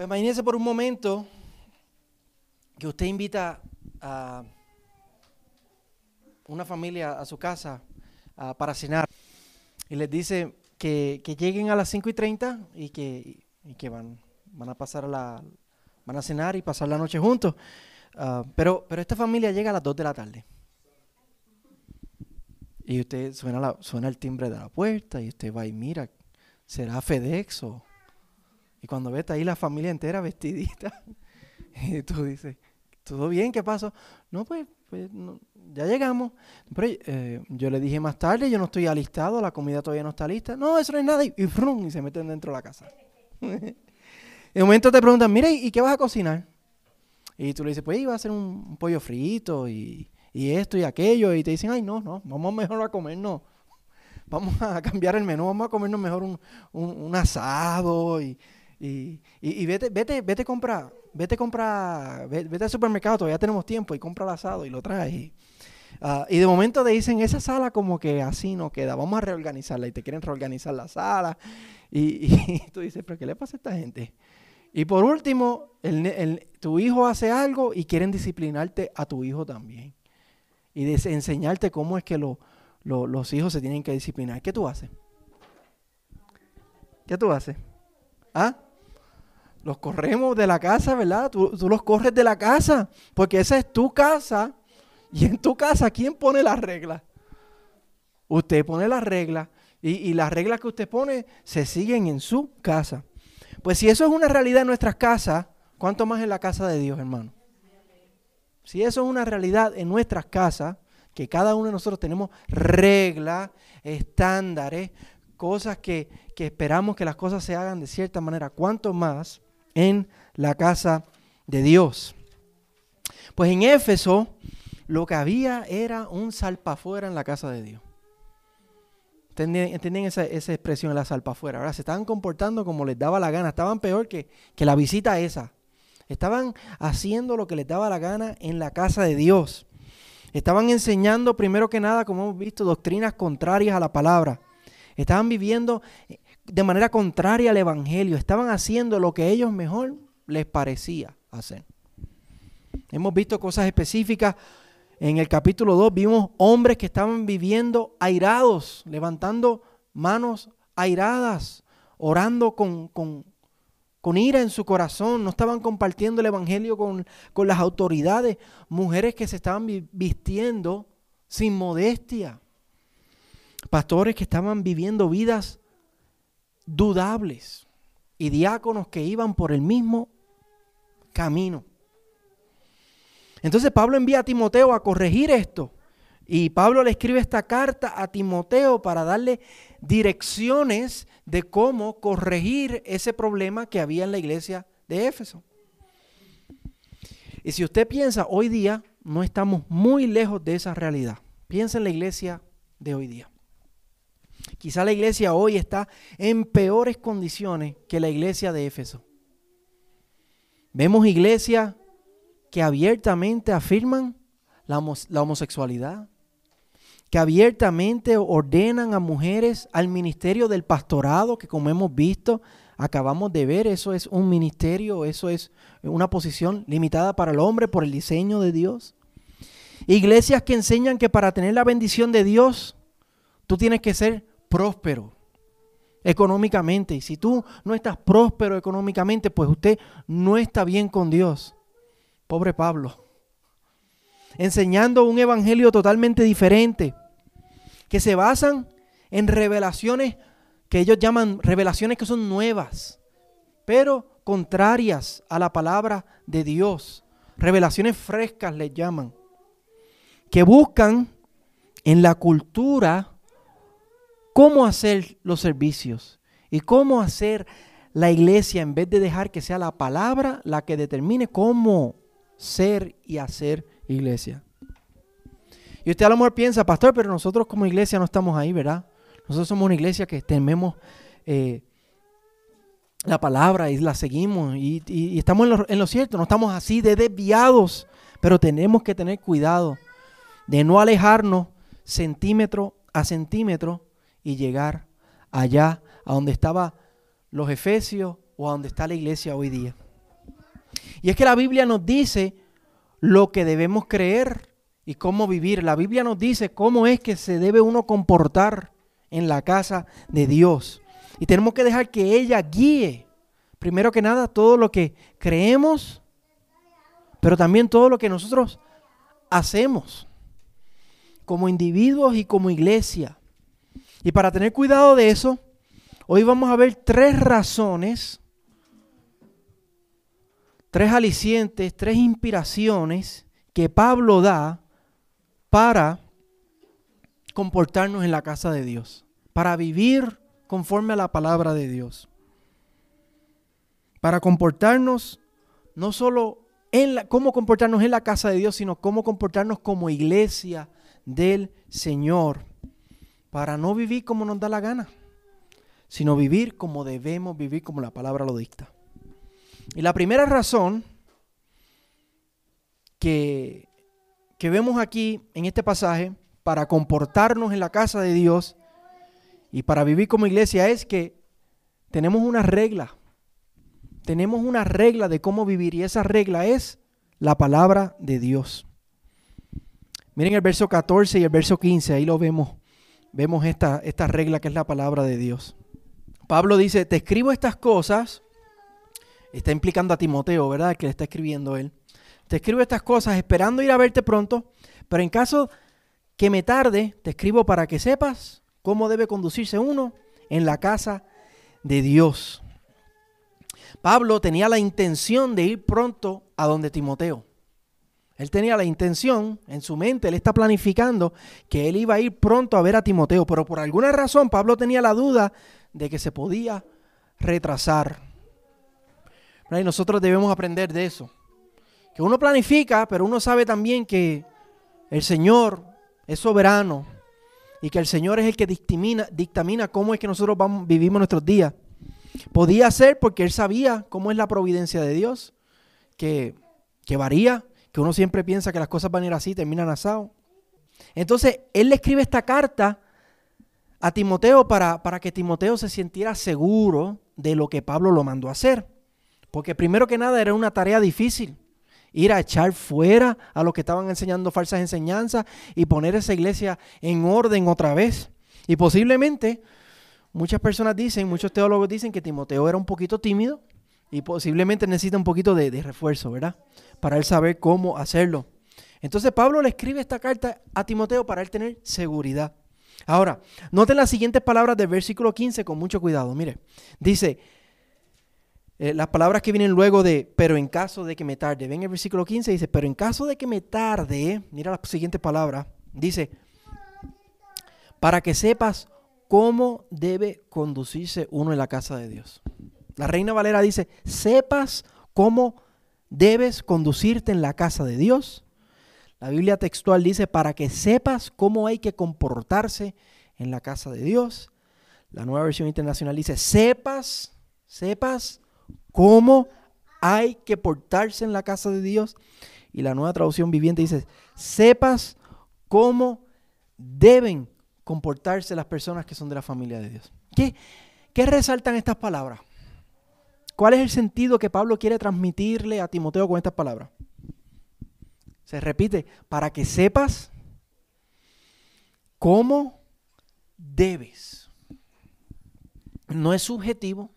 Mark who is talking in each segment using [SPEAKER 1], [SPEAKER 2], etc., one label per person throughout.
[SPEAKER 1] Pues imagínese por un momento que usted invita a una familia a su casa para cenar y les dice que, lleguen a las 5 y 30 y que, van, a pasar la, van a cenar y pasar la noche juntos. Ah, pero, esta familia llega a las 2 de la tarde. Y usted suena, suena el timbre de la puerta y usted va y mira, ¿será FedEx o...? Y cuando ves ahí la familia entera vestidita, y tú dices, ¿todo bien? ¿Qué pasó? No, pues, pues ya llegamos. Pero eh, yo le dije más tarde, yo no estoy alistado, la comida todavía no está lista. No, eso no es nada. Y, y se meten dentro de la casa. Un momento te preguntan, mire, ¿y qué vas a cocinar? Y tú le dices, pues iba a hacer un, pollo frito y, esto y aquello. Y te dicen, ay, no, no, vamos mejor a comernos. Vamos a cambiar el menú, vamos a comernos mejor un, asado y, y, vete, vete, vete a comprar, vete a comprar, vete, al supermercado, todavía tenemos tiempo y compra el asado y lo traes. Ah, y de momento te dicen, esa sala como que así no queda, vamos a reorganizarla y te quieren reorganizar la sala. Y, y tú dices, pero ¿qué le pasa a esta gente? Y por último, tu hijo hace algo y quieren disciplinarte a tu hijo también. Y enseñarte cómo es que los hijos se tienen que disciplinar. ¿Qué tú haces? ¿Qué tú haces? ¿Ah? Los corremos de la casa, ¿verdad? Tú, los corres de la casa, porque esa es tu casa. Y en tu casa, ¿quién pone las reglas? Usted pone las reglas. Y, las reglas que usted pone se siguen en su casa. Pues si eso es una realidad en nuestras casas, ¿cuánto más en la casa de Dios, hermano? Si eso es una realidad en nuestras casas, que cada uno de nosotros tenemos reglas, estándares, cosas que, que, esperamos que las cosas se hagan de cierta manera, ¿cuánto más en la casa de Dios? Pues en Éfeso lo que había era un salpafuera en la casa de Dios. ¿Entendían esa, expresión, la salpa afuera? Ahora se estaban comportando como les daba la gana. Estaban peor que, que la visita esa. Estaban haciendo lo que les daba la gana en la casa de Dios. Estaban enseñando, primero que nada, como hemos visto, doctrinas contrarias a la palabra. Estaban viviendo de manera contraria al Evangelio. Estaban haciendo lo que ellos mejor les parecía hacer. Hemos visto cosas específicas en el capítulo 2 vimos hombres que estaban viviendo airados, levantando manos airadas, orando con, con, ira en su corazón, no estaban compartiendo el Evangelio con, con las autoridades, mujeres que se estaban vistiendo sin modestia, pastores que estaban viviendo vidas dudables y diáconos que iban por el mismo camino. Entonces Pablo envía a Timoteo a corregir esto. Y Pablo le escribe esta carta a Timoteo para darle direcciones de cómo corregir ese problema que había en la iglesia de Éfeso. Y si usted piensa, hoy día no estamos muy lejos de esa realidad. Piensa en la iglesia de hoy día. Quizá la iglesia hoy está en peores condiciones que la iglesia de Éfeso. Vemos iglesias que abiertamente afirman la, homosexualidad, que abiertamente ordenan a mujeres al ministerio del pastorado, que como hemos visto, acabamos de ver, eso es un ministerio, eso es una posición limitada para el hombre por el diseño de Dios. Iglesias que enseñan que para tener la bendición de Dios, tú tienes que ser próspero económicamente. Y si tú no estás próspero económicamente, pues usted no está bien con Dios. Pobre Pablo. Enseñando un evangelio totalmente diferente, que se basan en revelaciones que ellos llaman revelaciones que son nuevas, pero contrarias a la palabra de Dios. Revelaciones frescas les llaman, que buscan en la cultura cómo hacer los servicios y cómo hacer la iglesia en vez de dejar que sea la palabra la que determine cómo ser y hacer iglesia. Y usted a lo mejor piensa, pastor, pero nosotros como iglesia no estamos ahí, ¿verdad? Nosotros somos una iglesia que tememos eh, la palabra y la seguimos y, estamos en lo, en lo, cierto, no estamos así de desviados, pero tenemos que tener cuidado de no alejarnos centímetro a centímetro y llegar allá a donde estaban los efesios o a donde está la iglesia hoy día. Y es que la Biblia nos dice lo que debemos creer y cómo vivir. La Biblia nos dice cómo es que se debe uno comportar en la casa de Dios. Y tenemos que dejar que ella guíe, primero que nada, todo lo que creemos, pero también todo lo que nosotros hacemos como individuos y como iglesia. Y para tener cuidado de eso, hoy vamos a ver tres razones, tres alicientes, tres inspiraciones que Pablo da para comportarnos en la casa de Dios, para vivir conforme a la palabra de Dios, para comportarnos no solo en la, cómo comportarnos en la casa de Dios, sino cómo comportarnos como iglesia del Señor, para no vivir como nos da la gana, sino vivir como debemos vivir, como la palabra lo dicta. Y la primera razón que, que vemos aquí en este pasaje para comportarnos en la casa de Dios y para vivir como iglesia es que tenemos una regla. Tenemos una regla de cómo vivir y esa regla es la palabra de Dios. Miren el verso 14 y el verso 15, ahí lo vemos. Vemos esta, esta regla que es la palabra de Dios. Pablo dice, te escribo estas cosas, está implicando a Timoteo, ¿verdad? Que le está escribiendo él. Te escribo estas cosas esperando ir a verte pronto, pero en caso que me tarde, te escribo para que sepas cómo debe conducirse uno en la casa de Dios. Pablo tenía la intención de ir pronto a donde Timoteo. Él tenía la intención en su mente, él está planificando que él iba a ir pronto a ver a Timoteo, pero por alguna razón Pablo tenía la duda de que se podía retrasar. Y nosotros debemos aprender de eso. Que uno planifica, pero uno sabe también que el Señor es soberano y que el Señor es el que dictamina, cómo es que nosotros vivimos nuestros días. Podía ser porque él sabía cómo es la providencia de Dios, que, que varía, que uno siempre piensa que las cosas van a ir así, terminan asado. Entonces, él le escribe esta carta a Timoteo para, para que Timoteo se sintiera seguro de lo que Pablo lo mandó a hacer. Porque primero que nada era una tarea difícil ir a echar fuera a los que estaban enseñando falsas enseñanzas y poner esa iglesia en orden otra vez. Y posiblemente muchas personas dicen, muchos teólogos dicen que Timoteo era un poquito tímido y posiblemente necesita un poquito de, refuerzo, ¿verdad? Para él saber cómo hacerlo. Entonces Pablo le escribe esta carta a Timoteo para él tener seguridad. Ahora, noten las siguientes palabras del versículo 15 con mucho cuidado. Mire, dice, eh, las palabras que vienen luego de, pero en caso de que me tarde. Ven el versículo 15, dice, pero en caso de que me tarde, mira la siguiente palabra, dice, para que sepas cómo debe conducirse uno en la casa de Dios. La Reina Valera dice, sepas cómo debes conducirte en la casa de Dios. La Biblia textual dice, para que sepas cómo hay que comportarse en la casa de Dios. La nueva versión internacional dice, sepas, sepas cómo hay que portarse en la casa de Dios. Y la nueva traducción viviente dice, sepas cómo deben comportarse las personas que son de la familia de Dios. ¿Qué, qué resaltan estas palabras? ¿Cuál es el sentido que Pablo quiere transmitirle a Timoteo con estas palabras? Se repite, para que sepas cómo debes. No es subjetivo,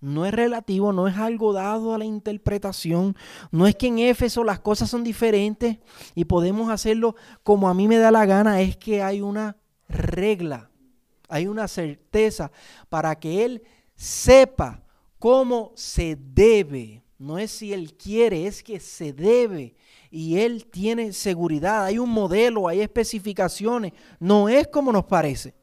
[SPEAKER 1] no es relativo, no es algo dado a la interpretación, no es que en Éfeso las cosas son diferentes y podemos hacerlo como a mí me da la gana, es que hay una regla, hay una certeza para que Él sepa cómo se debe. No es si Él quiere, es que se debe. Y Él tiene seguridad, hay un modelo, hay especificaciones. No es como nos parece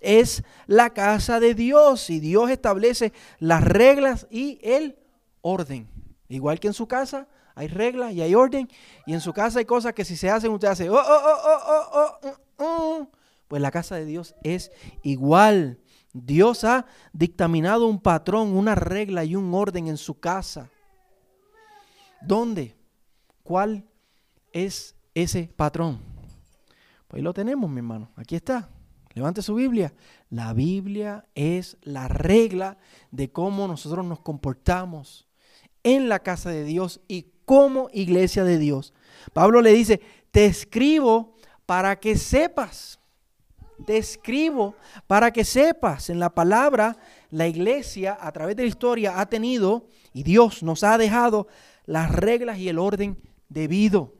[SPEAKER 1] es la casa de Dios y Dios establece las reglas y el orden. Igual que en su casa hay reglas y hay orden y en su casa hay cosas que si se hacen usted hace, oh, oh, oh, oh, oh, pues la casa de Dios es igual. Dios ha dictaminado un patrón, una regla y un orden en su casa. ¿Dónde? ¿Cuál es ese patrón? Pues lo tenemos, mi hermano. Aquí está. Levante su Biblia. La Biblia es la regla de cómo nosotros nos comportamos en la casa de Dios y como iglesia de Dios. Pablo le dice, te escribo para que sepas. Te escribo para que sepas. En la palabra, la iglesia a través de la historia ha tenido, y Dios nos ha dejado, las reglas y el orden debido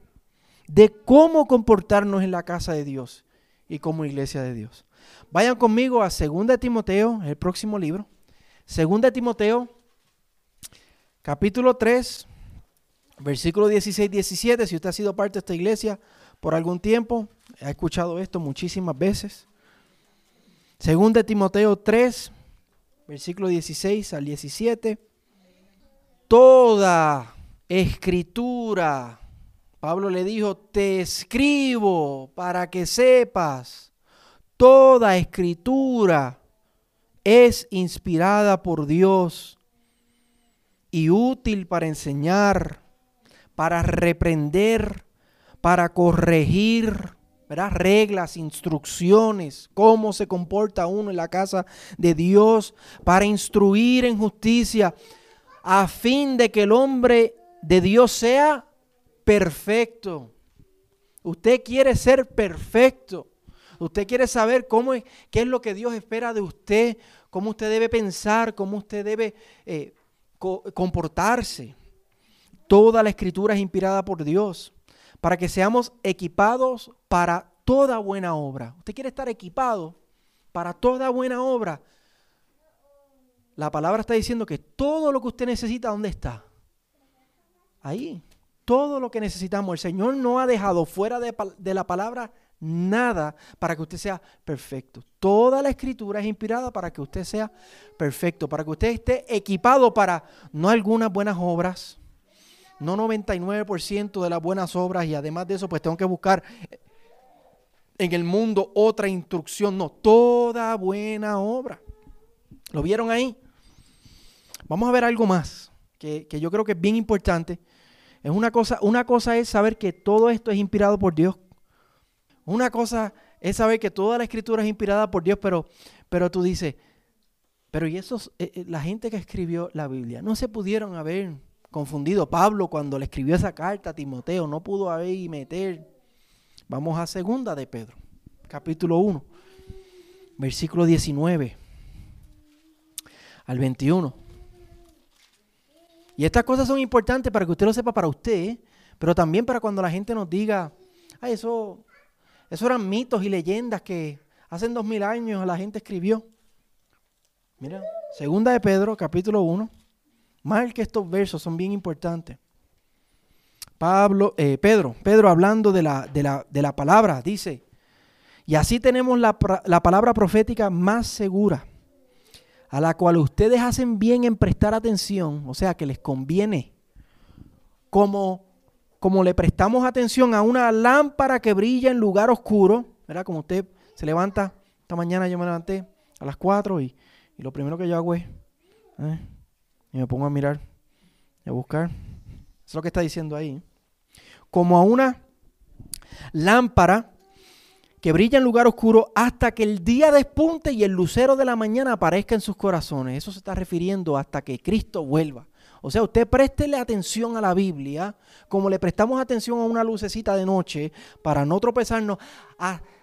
[SPEAKER 1] de cómo comportarnos en la casa de Dios y como iglesia de Dios. Vayan conmigo a 2 Timoteo, el próximo libro. 2 Timoteo, capítulo 3, versículo 16-17. Si usted ha sido parte de esta iglesia por algún tiempo, ha escuchado esto muchísimas veces. 2 Timoteo 3, versículo 16 al 17. Toda escritura, Pablo le dijo, te escribo para que sepas, toda escritura es inspirada por Dios y útil para enseñar, para reprender, para corregir, ¿verdad? reglas, instrucciones, cómo se comporta uno en la casa de Dios, para instruir en justicia, a fin de que el hombre de Dios sea perfecto. Usted quiere ser perfecto. Usted quiere saber cómo es, qué es lo que Dios espera de usted, cómo usted debe pensar, cómo usted debe eh, comportarse. Toda la escritura es inspirada por Dios para que seamos equipados para toda buena obra. Usted quiere estar equipado para toda buena obra. La palabra está diciendo que todo lo que usted necesita, ¿dónde está? Ahí. Todo lo que necesitamos. El Señor no ha dejado fuera de, de la palabra nada para que usted sea perfecto. Toda la escritura es inspirada para que usted sea perfecto, para que usted esté equipado para no algunas buenas obras, no 99% de las buenas obras y además de eso pues tengo que buscar en el mundo otra instrucción, no, toda buena obra. ¿Lo vieron ahí? Vamos a ver algo más que, yo creo que es bien importante. Es una cosa, una cosa es saber que todo esto es inspirado por Dios. Una cosa es saber que toda la escritura es inspirada por Dios, pero, pero tú dices, pero y esos, eh, eh, la gente que escribió la Biblia, no se pudieron haber confundido. Pablo cuando le escribió esa carta a Timoteo, no pudo haber y meter. Vamos a segunda de Pedro, capítulo 1, versículo 19 al 21. Y estas cosas son importantes para que usted lo sepa para usted, pero también para cuando la gente nos diga, ay, eso, eso eran mitos y leyendas que hace dos mil años la gente escribió. Mira, segunda de Pedro, capítulo 1. Mal que estos versos son bien importantes. Pablo, eh, Pedro, Pedro hablando de la, de, la, de la, palabra, dice, y así tenemos la, la palabra profética más segura a la cual ustedes hacen bien en prestar atención, o sea que les conviene, como, como le prestamos atención a una lámpara que brilla en lugar oscuro, ¿verdad? Como usted se levanta, esta mañana yo me levanté a las 4 y, lo primero que yo hago es, ¿eh? Me pongo a mirar y a buscar, eso es lo que está diciendo ahí, como a una lámpara que brilla en lugar oscuro hasta que el día despunte y el lucero de la mañana aparezca en sus corazones. Eso se está refiriendo hasta que Cristo vuelva. O sea, usted préstele atención a la Biblia, como le prestamos atención a una lucecita de noche, para no tropezarnos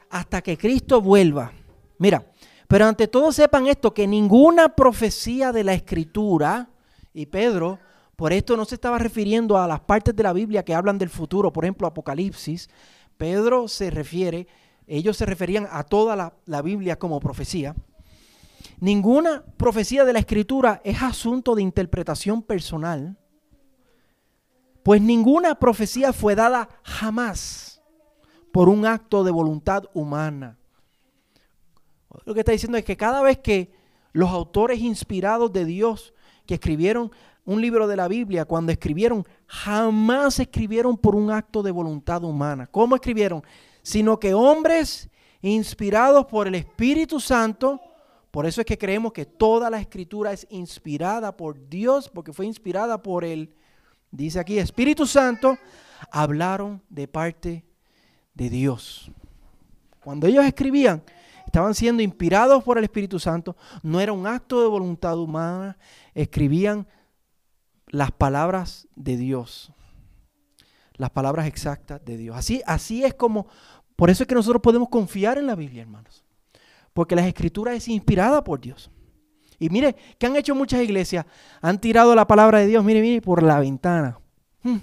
[SPEAKER 1] hasta que Cristo vuelva. Mira, pero ante todo sepan esto, que ninguna profecía de la Escritura, y Pedro, por esto no se estaba refiriendo a las partes de la Biblia que hablan del futuro, por ejemplo, Apocalipsis, Pedro se refiere ellos se referían a toda la, Biblia como profecía. Ninguna profecía de la escritura es asunto de interpretación personal, pues ninguna profecía fue dada jamás por un acto de voluntad humana. Lo que está diciendo es que cada vez que los autores inspirados de Dios que escribieron un libro de la Biblia, cuando escribieron, jamás escribieron por un acto de voluntad humana. ¿Cómo escribieron? sino que hombres inspirados por el Espíritu Santo, por eso es que creemos que toda la escritura es inspirada por Dios, porque fue inspirada por el, dice aquí, Espíritu Santo, hablaron de parte de Dios. Cuando ellos escribían, estaban siendo inspirados por el Espíritu Santo, no era un acto de voluntad humana, escribían las palabras de Dios. Las palabras exactas de Dios. Así, así es como, por eso es que nosotros podemos confiar en la Biblia, hermanos. Porque la escritura es inspirada por Dios. Y mire, ¿qué han hecho muchas iglesias? Han tirado la palabra de Dios, mire, mire, por la ventana. Hmm.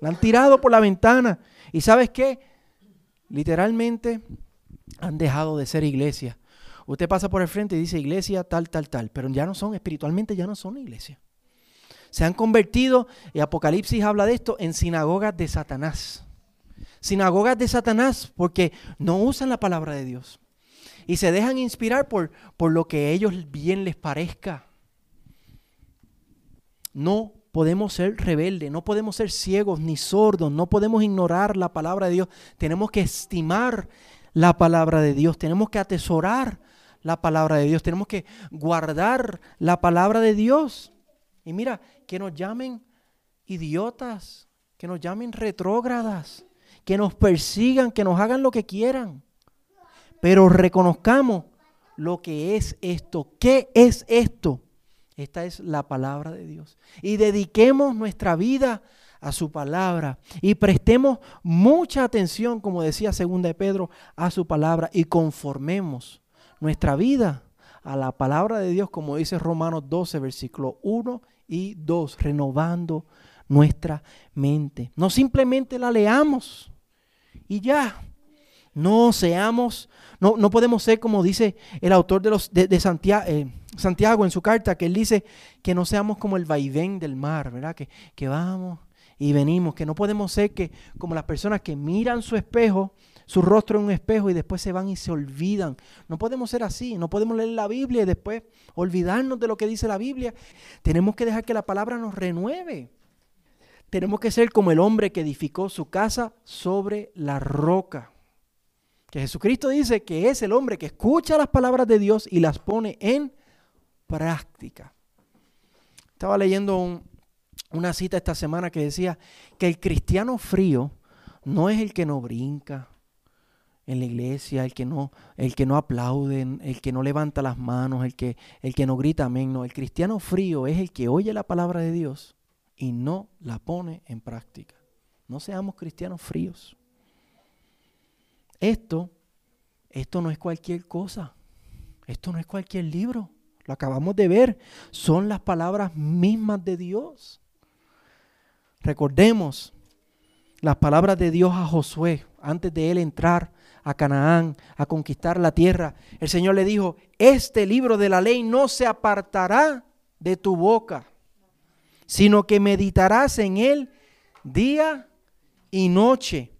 [SPEAKER 1] La han tirado por la ventana. ¿Y sabes qué? Literalmente han dejado de ser iglesia. Usted pasa por el frente y dice iglesia tal, tal, tal, pero ya no son, espiritualmente ya no son iglesia. Se han convertido, y Apocalipsis habla de esto, en sinagogas de Satanás. Sinagogas de Satanás porque no usan la palabra de Dios. Y se dejan inspirar por, por lo que a ellos bien les parezca. No podemos ser rebeldes, no podemos ser ciegos ni sordos, no podemos ignorar la palabra de Dios. Tenemos que estimar la palabra de Dios, tenemos que atesorar la palabra de Dios, tenemos que guardar la palabra de Dios. Y mira, que nos llamen idiotas, que nos llamen retrógradas, que nos persigan, que nos hagan lo que quieran. Pero reconozcamos lo que es esto. ¿Qué es esto? Esta es la palabra de Dios. Y dediquemos nuestra vida a su palabra y prestemos mucha atención, como decía segunda de Pedro, a su palabra y conformemos nuestra vida a la palabra de Dios, como dice Romanos 12, versículo 1 y 2, renovando nuestra mente. No simplemente la leamos y ya. No seamos, no, no podemos ser como dice el autor de, los, de, Santiago, eh, Santiago, en su carta, que él dice que no seamos como el vaivén del mar, ¿verdad? Que, que vamos y venimos, que no podemos ser que como las personas que miran su espejo, su rostro en un espejo y después se van y se olvidan. No podemos ser así, no podemos leer la Biblia y después olvidarnos de lo que dice la Biblia. Tenemos que dejar que la palabra nos renueve. Tenemos que ser como el hombre que edificó su casa sobre la roca. Que Jesucristo dice que es el hombre que escucha las palabras de Dios y las pone en práctica. Estaba leyendo una cita esta semana que decía que el cristiano frío no es el que no brinca en la iglesia, el que no, el que no aplaude, el que no levanta las manos, el que, el que no grita amén. No, el cristiano frío es el que oye la palabra de Dios y no la pone en práctica. No seamos cristianos fríos. Esto, esto no es cualquier cosa. Esto no es cualquier libro. Lo acabamos de ver. Son las palabras mismas de Dios. Recordemos las palabras de Dios a Josué antes de él entrar a Canaán a conquistar la tierra. El Señor le dijo, este libro de la ley no se apartará de tu boca, sino que meditarás en él día y noche,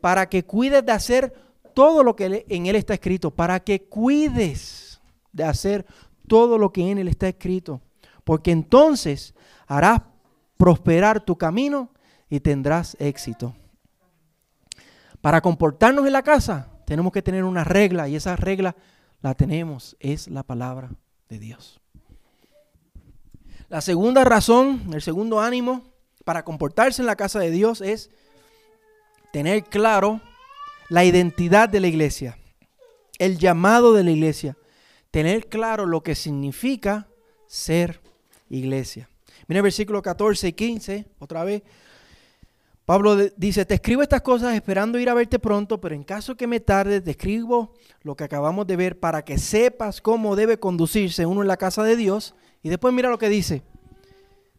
[SPEAKER 1] para que cuides de hacer todo lo que en él está escrito, para que cuides de hacer todo lo que en él está escrito, porque entonces harás prosperar tu camino y tendrás éxito. Para comportarnos en la casa tenemos que tener una regla y esa regla la tenemos, es la palabra de Dios. La segunda razón, el segundo ánimo para comportarse en la casa de Dios es tener claro la identidad de la iglesia, el llamado de la iglesia, tener claro lo que significa ser iglesia. Mira el versículo 14 y 15, otra vez. Pablo dice, te escribo estas cosas esperando ir a verte pronto, pero en caso que me tarde, te escribo lo que acabamos de ver para que sepas cómo debe conducirse uno en la casa de Dios. Y después mira lo que dice.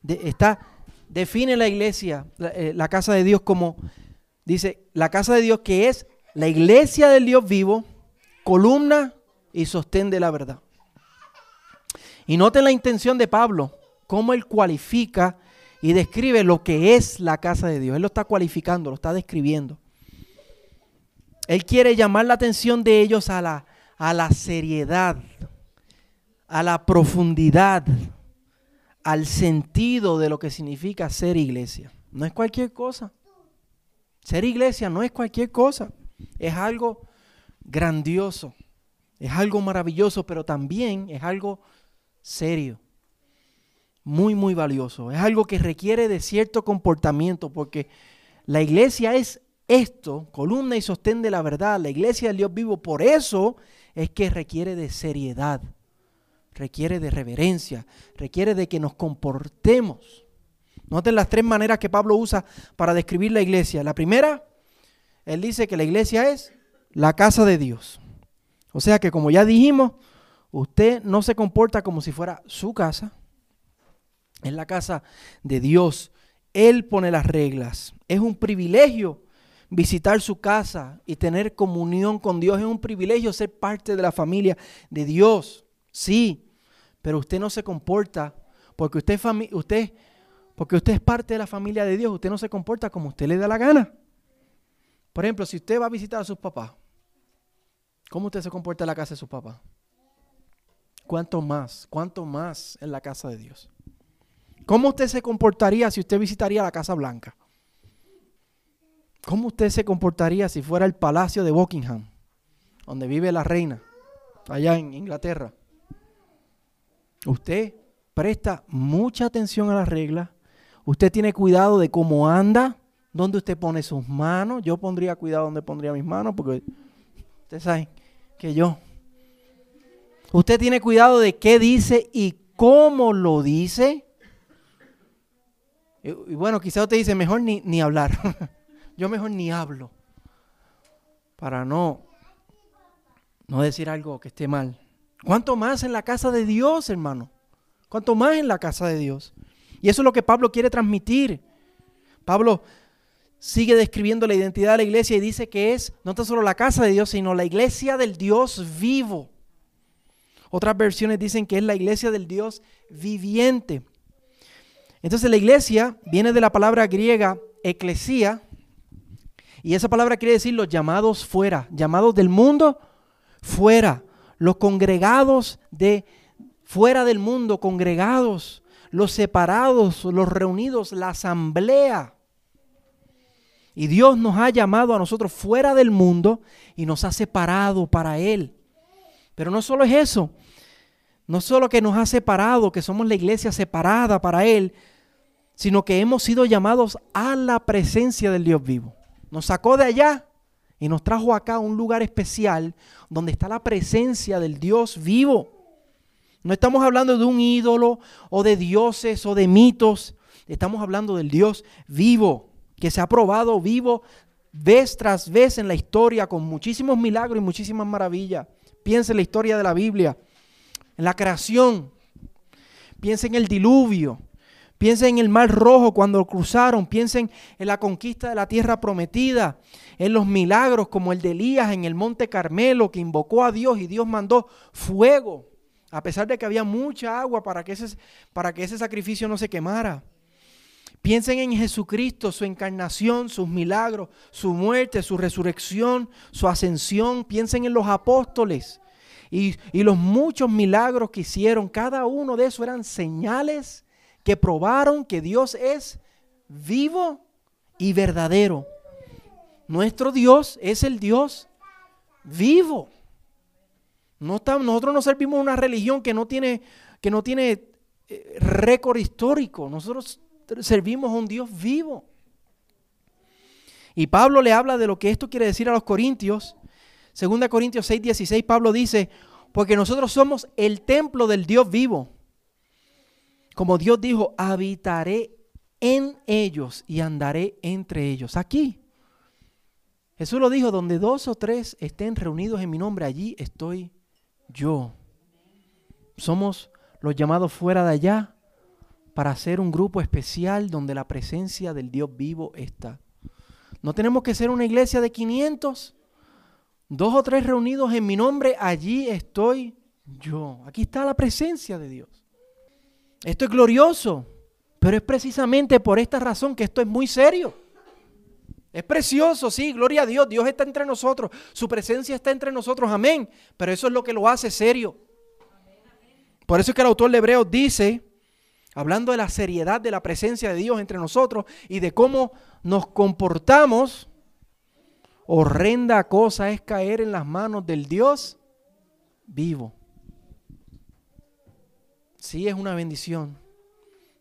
[SPEAKER 1] está, define la iglesia, la, eh, la casa de Dios como, dice, la casa de Dios que es la iglesia del Dios vivo, columna y sostén de la verdad. Y noten la intención de Pablo, cómo él cualifica y describe lo que es la casa de Dios. Él lo está cualificando, lo está describiendo. Él quiere llamar la atención de ellos a la, a la seriedad, a la profundidad, al sentido de lo que significa ser iglesia. No es cualquier cosa. Ser iglesia no es cualquier cosa. Es algo grandioso. Es algo maravilloso, pero también es algo serio muy, muy valioso. Es algo que requiere de cierto comportamiento porque la iglesia es esto, columna y sostén de la verdad, la iglesia del Dios vivo. Por eso es que requiere de seriedad, requiere de reverencia, requiere de que nos comportemos Noten las tres maneras que Pablo usa para describir la iglesia. La primera, él dice que la iglesia es la casa de Dios. O sea que como ya dijimos, usted no se comporta como si fuera su casa. Es la casa de Dios. Él pone las reglas. Es un privilegio visitar su casa y tener comunión con Dios. Es un privilegio ser parte de la familia de Dios. Sí, pero usted no se comporta porque usted, porque usted es parte de la familia de Dios. Usted no se comporta como usted le da la gana. Por ejemplo, si usted va a visitar a sus papás, ¿cómo usted se comporta en la casa de sus papás? ¿Cuánto más? ¿Cuánto más en la casa de Dios? ¿Cómo usted se comportaría si usted visitaría la Casa Blanca? ¿Cómo usted se comportaría si fuera el palacio de Buckingham, donde vive la reina, allá en Inglaterra? Usted presta mucha atención a las reglas. Usted tiene cuidado de cómo anda, dónde usted pone sus manos. Yo pondría cuidado donde pondría mis manos, porque usted sabe que yo. Usted tiene cuidado de qué dice y cómo lo dice. Y, bueno, quizá usted dice, mejor ni, ni hablar. Yo mejor ni hablo. Para no, no decir algo que esté mal. ¿Cuánto más en la casa de Dios, hermano? ¿Cuánto más en la casa de Dios? Y eso es lo que Pablo quiere transmitir. Pablo sigue describiendo la identidad de la iglesia y dice que es no tan solo la casa de Dios, sino la iglesia del Dios vivo. Otras versiones dicen que es la iglesia del Dios viviente. Entonces la iglesia viene de la palabra griega eclesía, y esa palabra quiere decir los llamados fuera, llamados del mundo fuera, los congregados de fuera del mundo, congregados, los separados, los reunidos, la asamblea. Y Dios nos ha llamado a nosotros fuera del mundo y nos ha separado para Él. Pero no solo es eso, no solo que nos ha separado, que somos la iglesia separada para Él, sino que hemos sido llamados a la presencia del Dios vivo. Nos sacó de allá y nos trajo acá a un lugar especial donde está la presencia del Dios vivo. No estamos hablando de un ídolo o de dioses o de mitos. Estamos hablando del Dios vivo, que se ha probado vivo vez tras vez en la historia con muchísimos milagros y muchísimas maravillas. Piensa en la historia de la Biblia, en la creación. Piensa en el diluvio. Piensen en el mar rojo cuando cruzaron. Piensen en la conquista de la tierra prometida. En los milagros como el de Elías en el monte Carmelo que invocó a Dios y Dios mandó fuego. A pesar de que había mucha agua para que ese, para que ese sacrificio no se quemara. Piensen en Jesucristo, su encarnación, sus milagros, su muerte, su resurrección, su ascensión. Piensen en los apóstoles y, y los muchos milagros que hicieron. Cada uno de esos eran señales que probaron que Dios es vivo y verdadero. Nuestro Dios es el Dios vivo. No nosotros no servimos una religión que no tiene, que no tiene eh, récord histórico. Nosotros servimos a un Dios vivo. Y Pablo le habla de lo que esto quiere decir a los corintios. 2 Corintios 6, 16, Pablo dice, porque nosotros somos el templo del Dios vivo. Como Dios dijo, habitaré en ellos y andaré entre ellos. Aquí. Jesús lo dijo, donde dos o tres estén reunidos en mi nombre, allí estoy yo. Somos los llamados fuera de allá para ser un grupo especial donde la presencia del Dios vivo está. No tenemos que ser una iglesia de 500. Dos o tres reunidos en mi nombre, allí estoy yo. Aquí está la presencia de Dios. Esto es glorioso, pero es precisamente por esta razón que esto es muy serio. Es precioso, sí, gloria a Dios, Dios está entre nosotros, su presencia está entre nosotros, amén, pero eso es lo que lo hace serio. Por eso es que el autor de Hebreos dice, hablando de la seriedad de la presencia de Dios entre nosotros y de cómo nos comportamos, horrenda cosa es caer en las manos del Dios vivo. Sí es una bendición,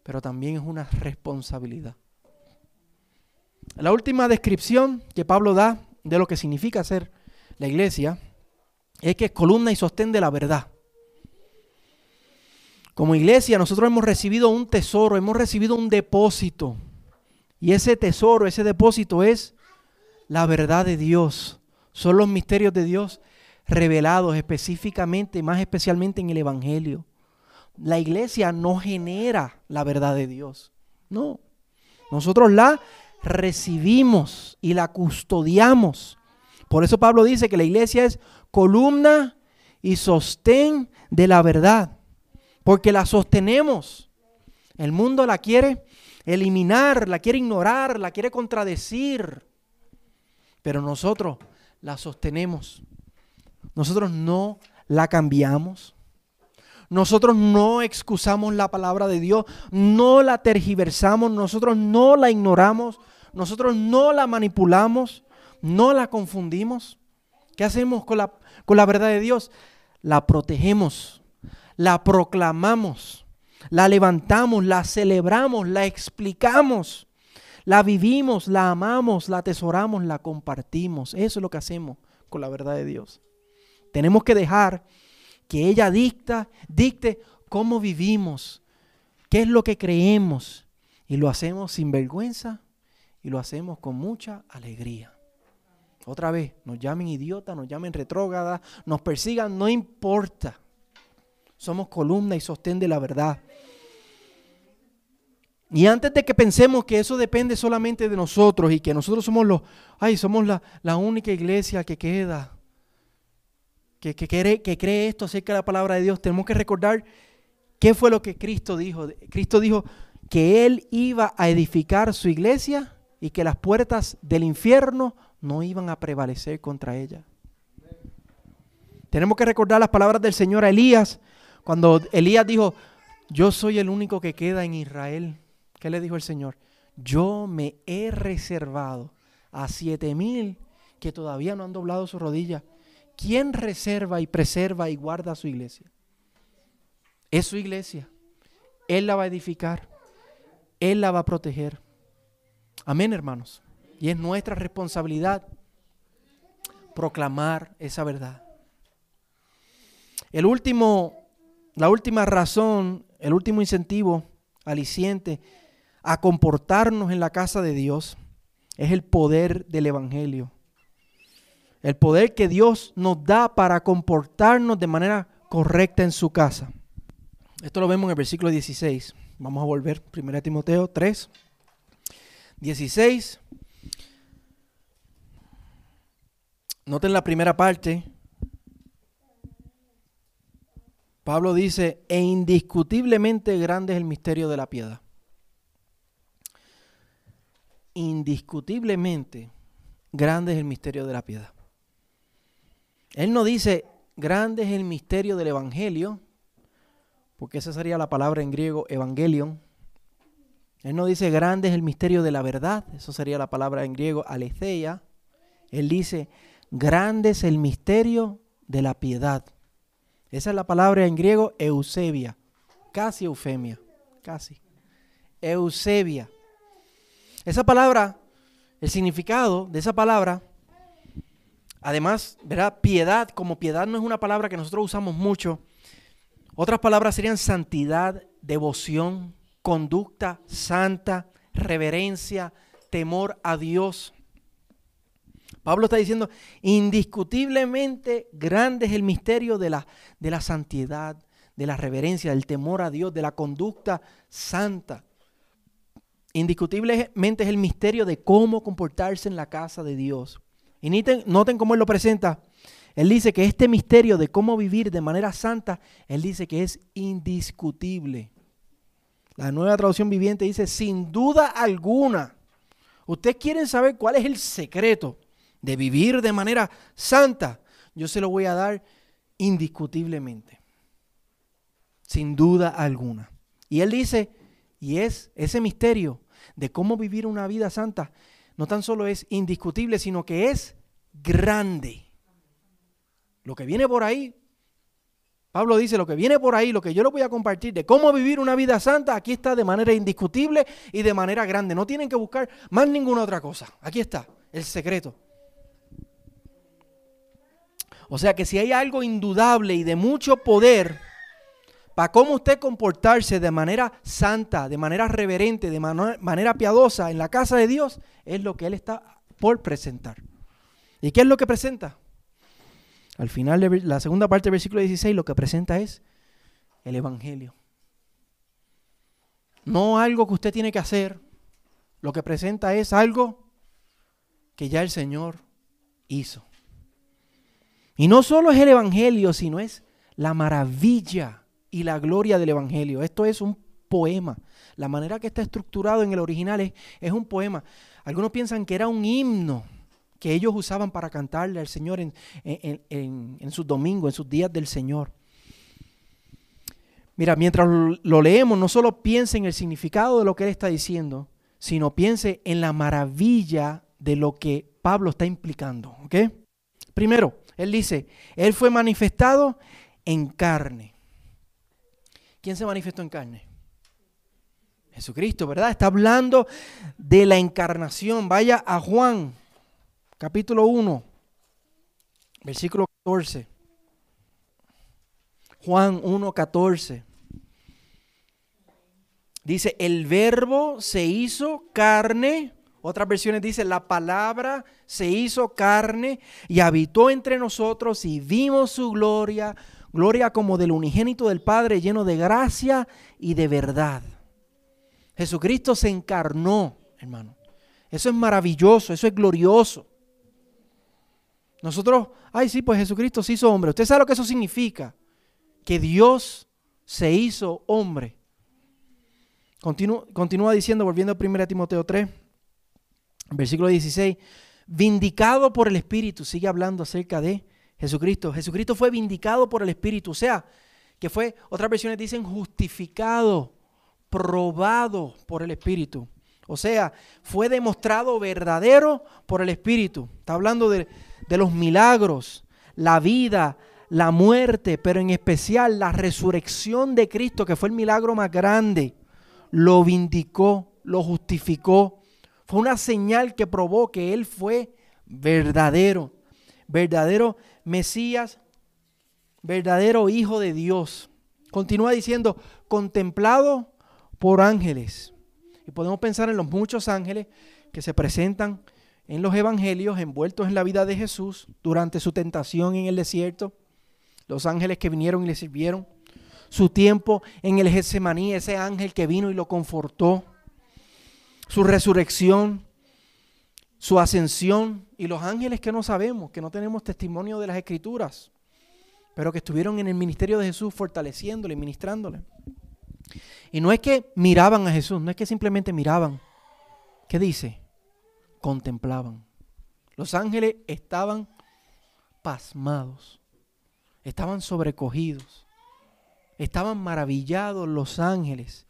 [SPEAKER 1] pero también es una responsabilidad. La última descripción que Pablo da de lo que significa ser la iglesia es que es columna y sostén de la verdad. Como iglesia nosotros hemos recibido un tesoro, hemos recibido un depósito. Y ese tesoro, ese depósito es la verdad de Dios. Son los misterios de Dios revelados específicamente, más especialmente en el Evangelio. La iglesia no genera la verdad de Dios. No. Nosotros la recibimos y la custodiamos. Por eso Pablo dice que la iglesia es columna y sostén de la verdad. Porque la sostenemos. El mundo la quiere eliminar, la quiere ignorar, la quiere contradecir. Pero nosotros la sostenemos. Nosotros no la cambiamos. Nosotros no excusamos la palabra de Dios, no la tergiversamos, nosotros no la ignoramos, nosotros no la manipulamos, no la confundimos. ¿Qué hacemos con la, con la verdad de Dios? La protegemos, la proclamamos, la levantamos, la celebramos, la explicamos, la vivimos, la amamos, la atesoramos, la compartimos. Eso es lo que hacemos con la verdad de Dios. Tenemos que dejar que ella dicta, dicte cómo vivimos, qué es lo que creemos. Y lo hacemos sin vergüenza y lo hacemos con mucha alegría. Otra vez, nos llamen idiota, nos llamen retrógrada, nos persigan, no importa. Somos columna y sostén de la verdad. Y antes de que pensemos que eso depende solamente de nosotros y que nosotros somos los, ay, somos la única iglesia que queda, que, cree, que cree esto acerca de la palabra de Dios, tenemos que recordar qué fue lo que Cristo dijo. Cristo dijo que Él iba a edificar su iglesia y que las puertas del infierno no iban a prevalecer contra ella. Tenemos que recordar las palabras del Señor a Elías, cuando Elías dijo, yo soy el único que queda en Israel. ¿Qué le dijo el Señor? Yo me he reservado a siete mil que todavía no han doblado su rodilla ¿Quién reserva y preserva y guarda su iglesia? Es su iglesia. Él la va a edificar. Él la va a proteger. Amén, hermanos. Y es nuestra responsabilidad proclamar esa verdad. El último, la última razón, el último incentivo aliciente a comportarnos en la casa de Dios es el poder del Evangelio. El poder que Dios nos da para comportarnos de manera correcta en su casa. Esto lo vemos en el versículo 16. Vamos a volver, 1 Timoteo 3, 16. Noten la primera parte. Pablo dice, e indiscutiblemente grande es el misterio de la piedad. Indiscutiblemente grande es el misterio de la piedad. Él no dice, grande es el misterio del Evangelio, porque esa sería la palabra en griego evangelion. Él no dice, grande es el misterio de la verdad, eso sería la palabra en griego aletheia. Él dice, grande es el misterio de la piedad. Esa es la palabra en griego eusebia, casi eufemia, casi. Eusebia. Esa palabra, el significado de esa palabra Además, ¿verdad? Piedad, como piedad no es una palabra que nosotros usamos mucho. Otras palabras serían santidad, devoción, conducta santa, reverencia, temor a Dios. Pablo está diciendo, indiscutiblemente grande es el misterio de la, de la santidad, de la reverencia, del temor a Dios, de la conducta santa. Indiscutiblemente es el misterio de cómo comportarse en la casa de Dios. Y noten, cómo él lo presenta. Él dice que este misterio de cómo vivir de manera santa, él dice que es indiscutible. La nueva traducción viviente dice, sin duda alguna. Ustedes quieren saber cuál es el secreto de vivir de manera santa. Yo se lo voy a dar indiscutiblemente. Sin duda alguna. Y él dice, y es ese misterio de cómo vivir una vida santa, no tan solo es indiscutible, sino que es grande. Lo que viene por ahí, Pablo dice, lo que viene por ahí, lo que yo le voy a compartir de cómo vivir una vida santa, aquí está de manera indiscutible y de manera grande. No tienen que buscar más ninguna otra cosa. Aquí está, el secreto. O sea que si hay algo indudable y de mucho poder para cómo usted comportarse de manera santa, de manera reverente, de manera piadosa en la casa de Dios, es lo que Él está por presentar. ¿Y qué es lo que presenta? Al final de la segunda parte del versículo 16 lo que presenta es el Evangelio. No algo que usted tiene que hacer. Lo que presenta es algo que ya el Señor hizo. Y no solo es el Evangelio, sino es la maravilla y la gloria del Evangelio. Esto es un poema. La manera que está estructurado en el original es, un poema. Algunos piensan que era un himno que ellos usaban para cantarle al Señor en, en sus domingos, en sus días del Señor. Mira, mientras lo leemos, no solo piense en el significado de lo que él está diciendo, sino piense en la maravilla de lo que Pablo está implicando. ¿ok? Primero, él dice, él fue manifestado en carne. ¿Quién se manifestó en carne? Jesucristo, ¿verdad? Está hablando de la encarnación. Vaya a Juan, capítulo 1, versículo 14. Juan 1, 14. Dice, el verbo se hizo carne. Otras versiones dicen, la palabra se hizo carne y habitó entre nosotros y vimos su gloria, gloria como del unigénito del Padre lleno de gracia y de verdad. Jesucristo se encarnó, hermano. Eso es maravilloso, eso es glorioso. Nosotros, ay sí, pues Jesucristo se hizo hombre. ¿Usted sabe lo que eso significa? Que Dios se hizo hombre. Continúa, diciendo, volviendo a 1 Timoteo 3, versículo 16, vindicado por el Espíritu, sigue hablando acerca de Jesucristo. Jesucristo fue vindicado por el Espíritu, o sea, que fue, otras versiones dicen, justificado, probado por el Espíritu. O sea, fue demostrado verdadero por el Espíritu. Está hablando de, de los milagros, la vida, la muerte, pero en especial la resurrección de Cristo, que fue el milagro más grande lo vindicó, lo justificó. Fue una señal que probó que Él fue verdadero, verdadero Mesías, verdadero Hijo de Dios. Continúa diciendo, contemplado por ángeles. Y podemos pensar en los muchos ángeles que se presentan en los evangelios envueltos en la vida de Jesús durante su tentación en el desierto. Los ángeles que vinieron y le sirvieron su tiempo en el Getsemaní, ese ángel que vino y lo confortó, su resurrección, su ascensión y los ángeles que no sabemos, que no tenemos testimonio de las escrituras, pero que estuvieron en el ministerio de Jesús fortaleciéndole, ministrándole. Y no es que miraban a Jesús, no es que simplemente miraban. ¿Qué dice? Contemplaban. Los ángeles estaban pasmados, estaban sobrecogidos Estaban maravillados los ángeles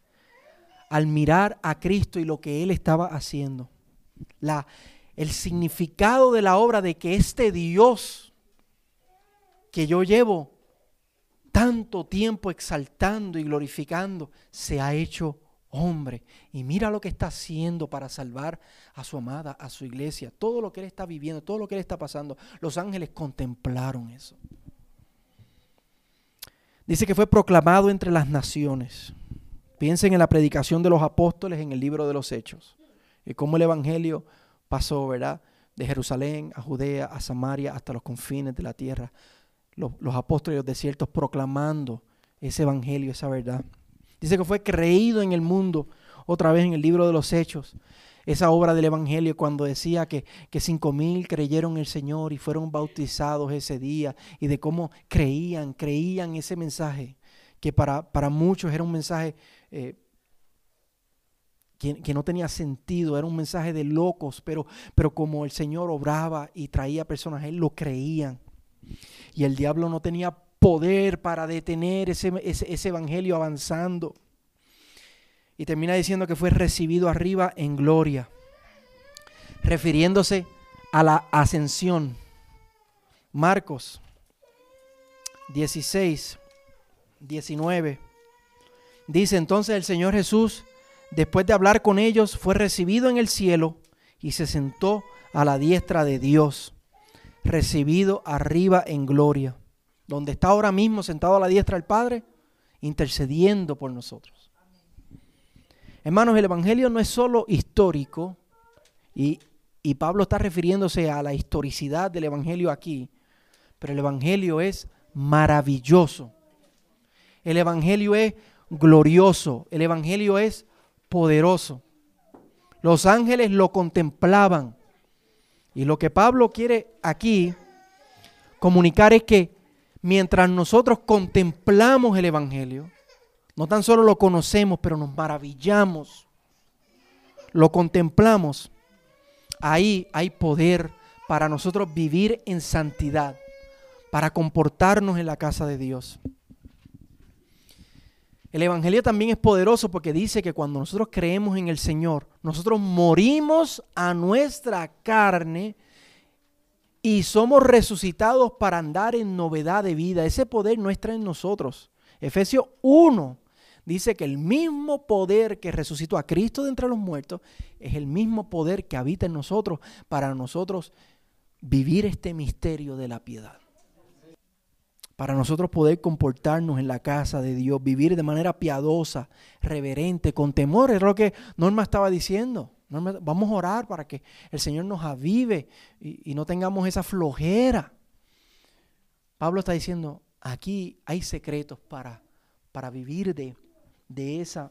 [SPEAKER 1] al mirar a Cristo y lo que Él estaba haciendo. La, el significado de la obra de que este Dios que yo llevo tanto tiempo exaltando y glorificando se ha hecho hombre. Y mira lo que está haciendo para salvar a su amada, a su iglesia. Todo lo que Él está viviendo, todo lo que Él está pasando. Los ángeles contemplaron eso. Dice que fue proclamado entre las naciones. Piensen en la predicación de los apóstoles en el libro de los Hechos. Y cómo el Evangelio pasó, ¿verdad? De Jerusalén a Judea, a Samaria, hasta los confines de la tierra. Los, apóstoles de los desiertos proclamando ese Evangelio, esa verdad. Dice que fue creído en el mundo, otra vez en el libro de los Hechos esa obra del Evangelio cuando decía que, que cinco mil creyeron el Señor y fueron bautizados ese día y de cómo creían, creían ese mensaje, que para, para muchos era un mensaje eh, que, no tenía sentido, era un mensaje de locos, pero, pero como el Señor obraba y traía personas, él lo creían. Y el diablo no tenía poder para detener ese, ese evangelio avanzando. Y termina diciendo que fue recibido arriba en gloria, refiriéndose a la ascensión. Marcos 16, 19. Dice entonces el Señor Jesús, después de hablar con ellos, fue recibido en el cielo y se sentó a la diestra de Dios, recibido arriba en gloria. Donde está ahora mismo sentado a la diestra del Padre, intercediendo por nosotros. Hermanos, el Evangelio no es solo histórico, y, y Pablo está refiriéndose a la historicidad del Evangelio aquí, pero el Evangelio es maravilloso. El Evangelio es glorioso. El Evangelio es poderoso. Los ángeles lo contemplaban. Y lo que Pablo quiere aquí comunicar es que mientras nosotros contemplamos el Evangelio, no tan solo lo conocemos, pero nos maravillamos, lo contemplamos, ahí hay poder para nosotros vivir en santidad, para comportarnos en la casa de Dios. El Evangelio también es poderoso porque dice que cuando nosotros creemos en el Señor, nosotros morimos a nuestra carne y somos resucitados para andar en novedad de vida. Ese poder no está en nosotros. Efesios 1 dice que el mismo poder que resucitó a Cristo de entre los muertos es el mismo poder que habita en nosotros para nosotros vivir este misterio de la piedad para nosotros poder comportarnos en la casa de Dios, vivir de manera piadosa, reverente, con temor. Es lo que Norma estaba diciendo. vamos a orar para que el Señor nos avive y, no tengamos esa flojera. Pablo está diciendo, aquí hay secretos para, para vivir de, de, esa,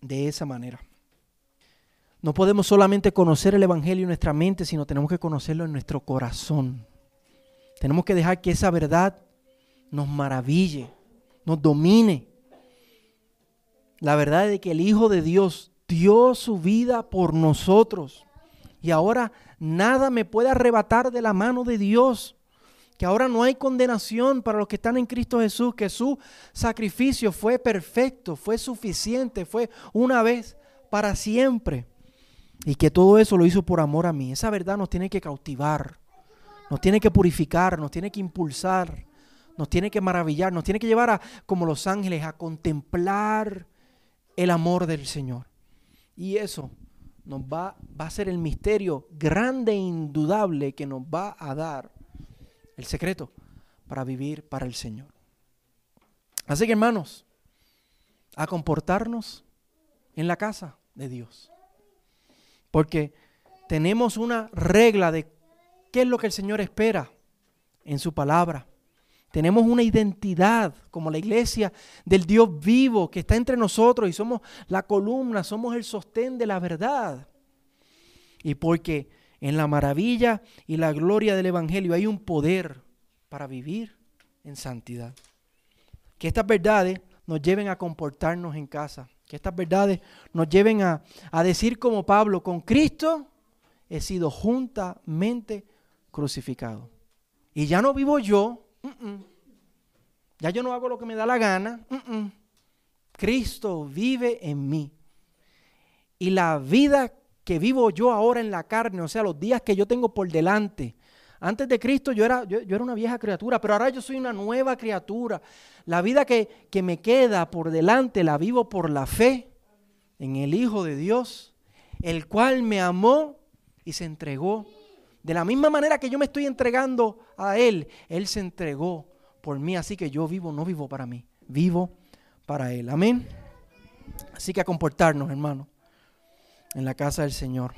[SPEAKER 1] de esa manera. No podemos solamente conocer el Evangelio en nuestra mente, sino tenemos que conocerlo en nuestro corazón. Tenemos que dejar que esa verdad nos maraville, nos domine. La verdad de que el Hijo de Dios dio su vida por nosotros. Y ahora nada me puede arrebatar de la mano de Dios. Que ahora no hay condenación para los que están en Cristo Jesús. Que su sacrificio fue perfecto, fue suficiente, fue una vez para siempre. Y que todo eso lo hizo por amor a mí. Esa verdad nos tiene que cautivar nos tiene que purificar, nos tiene que impulsar, nos tiene que maravillar, nos tiene que llevar a, como los ángeles, a contemplar el amor del Señor. Y eso nos va, a ser el misterio grande e indudable que nos va a dar el secreto para vivir para el Señor. Así que hermanos, a comportarnos en la casa de Dios. Porque tenemos una regla de ¿Qué es lo que el Señor espera en su palabra? Tenemos una identidad como la iglesia del Dios vivo que está entre nosotros y somos la columna, somos el sostén de la verdad. Y porque en la maravilla y la gloria del Evangelio hay un poder para vivir en santidad. Que estas verdades nos lleven a comportarnos en casa. Que estas verdades nos lleven a, a decir como Pablo, con Cristo he sido juntamente crucificado. Y ya no vivo yo, ya yo no hago lo que me da la gana, Cristo vive en mí. Y la vida que vivo yo ahora en la carne, o sea, los días que yo tengo por delante, antes de Cristo yo era, yo, era una vieja criatura, pero ahora yo soy una nueva criatura. La vida que, que me queda por delante la vivo por la fe en el Hijo de Dios, el cual me amó y se entregó de la misma manera que yo me estoy entregando a Él, Él se entregó por mí. Así que yo vivo, no vivo para mí, vivo para Él. Amén. Así que a comportarnos, hermano, en la casa del Señor.